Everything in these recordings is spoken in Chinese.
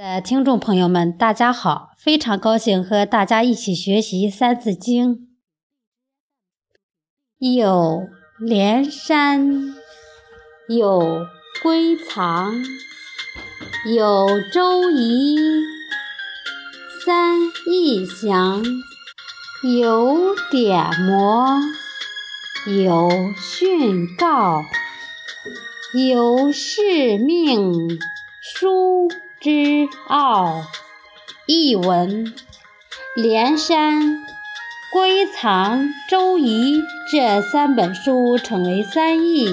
的听众朋友们，大家好！非常高兴和大家一起学习《三字经》。有连山，有归藏，有周仪，三义祥，有典谟，有训告，有誓命书。之奥译文：连山、归藏、周仪这三本书称为三译，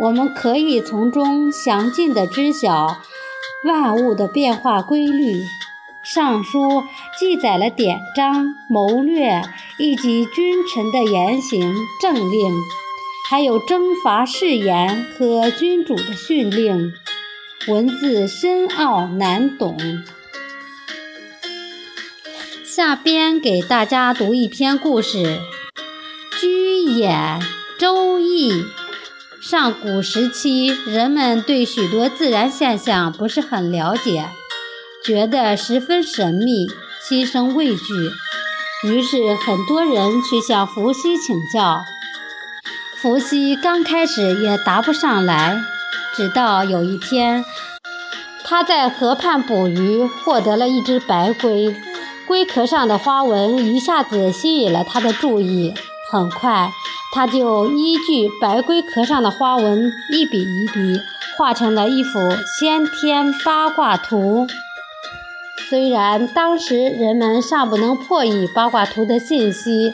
我们可以从中详尽地知晓万物的变化规律。上书记载了典章、谋略以及君臣的言行政令，还有征伐誓言和君主的训令。文字深奥难懂，下边给大家读一篇故事：居演周易。上古时期，人们对许多自然现象不是很了解，觉得十分神秘，心生畏惧。于是，很多人去向伏羲请教。伏羲刚开始也答不上来。直到有一天，他在河畔捕鱼，获得了一只白龟。龟壳上的花纹一下子吸引了他的注意。很快，他就依据白龟壳上的花纹，一笔一笔画成了一幅先天八卦图。虽然当时人们尚不能破译八卦图的信息，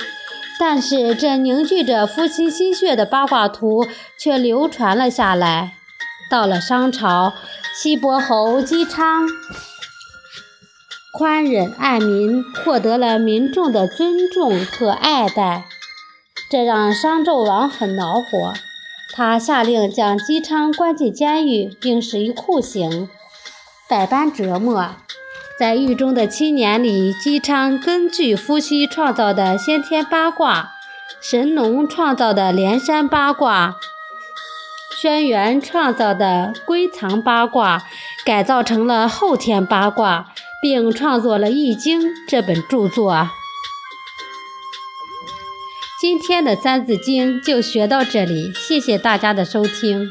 但是这凝聚着夫妻心血的八卦图却流传了下来。到了商朝，西伯侯姬昌宽忍爱民，获得了民众的尊重和爱戴，这让商纣王很恼火。他下令将姬昌关进监狱，并施以酷刑，百般折磨。在狱中的七年里，姬昌根据夫妻创造的先天八卦，神农创造的连山八卦。轩辕创造的归藏八卦改造成了后天八卦，并创作了《易经》这本著作。今天的《三字经》就学到这里，谢谢大家的收听。